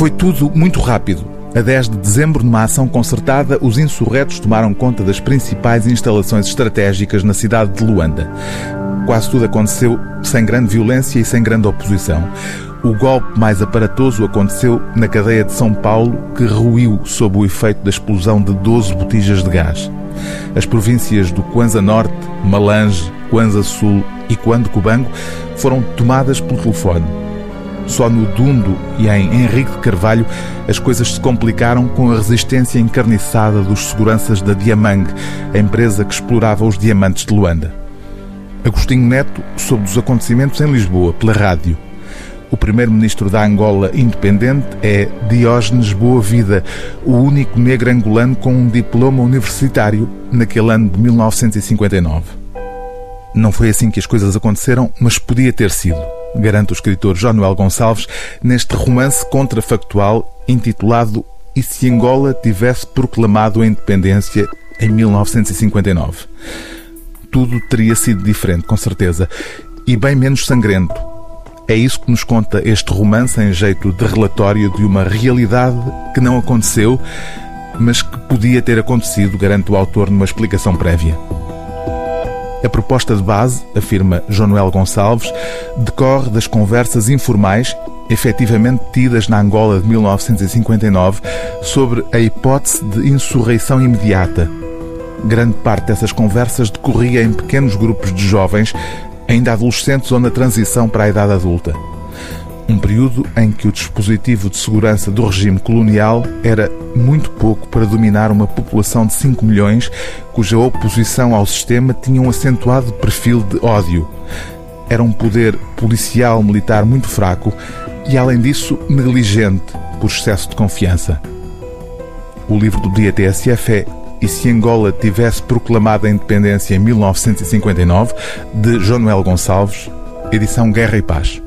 Foi tudo muito rápido. A 10 de dezembro, numa ação concertada, os insurretos tomaram conta das principais instalações estratégicas na cidade de Luanda. Quase tudo aconteceu sem grande violência e sem grande oposição. O golpe mais aparatoso aconteceu na cadeia de São Paulo, que ruiu sob o efeito da explosão de 12 botijas de gás. As províncias do Kwanza Norte, Malange, Kwanza Sul e Quando Cubango foram tomadas pelo telefone. Só no Dundo e em Henrique de Carvalho as coisas se complicaram com a resistência encarniçada dos seguranças da Diamang, a empresa que explorava os diamantes de Luanda. Agostinho Neto soube dos acontecimentos em Lisboa, pela rádio. O primeiro-ministro da Angola independente é Diógenes Boa Vida, o único negro angolano com um diploma universitário naquele ano de 1959. Não foi assim que as coisas aconteceram, mas podia ter sido, garante o escritor João Gonçalves neste romance contrafactual intitulado E se Angola tivesse proclamado a independência em 1959? Tudo teria sido diferente, com certeza, e bem menos sangrento é isso que nos conta este romance em jeito de relatório de uma realidade que não aconteceu, mas que podia ter acontecido, garante o autor numa explicação prévia. A proposta de base, afirma João Gonçalves, decorre das conversas informais efetivamente tidas na Angola de 1959 sobre a hipótese de insurreição imediata. Grande parte dessas conversas decorria em pequenos grupos de jovens ainda adolescentes ou na transição para a idade adulta. Um período em que o dispositivo de segurança do regime colonial era muito pouco para dominar uma população de 5 milhões cuja oposição ao sistema tinha um acentuado perfil de ódio. Era um poder policial militar muito fraco e, além disso, negligente por excesso de confiança. O livro do dia TSF é e se Angola tivesse proclamado a independência em 1959, de João Noel Gonçalves, edição Guerra e Paz.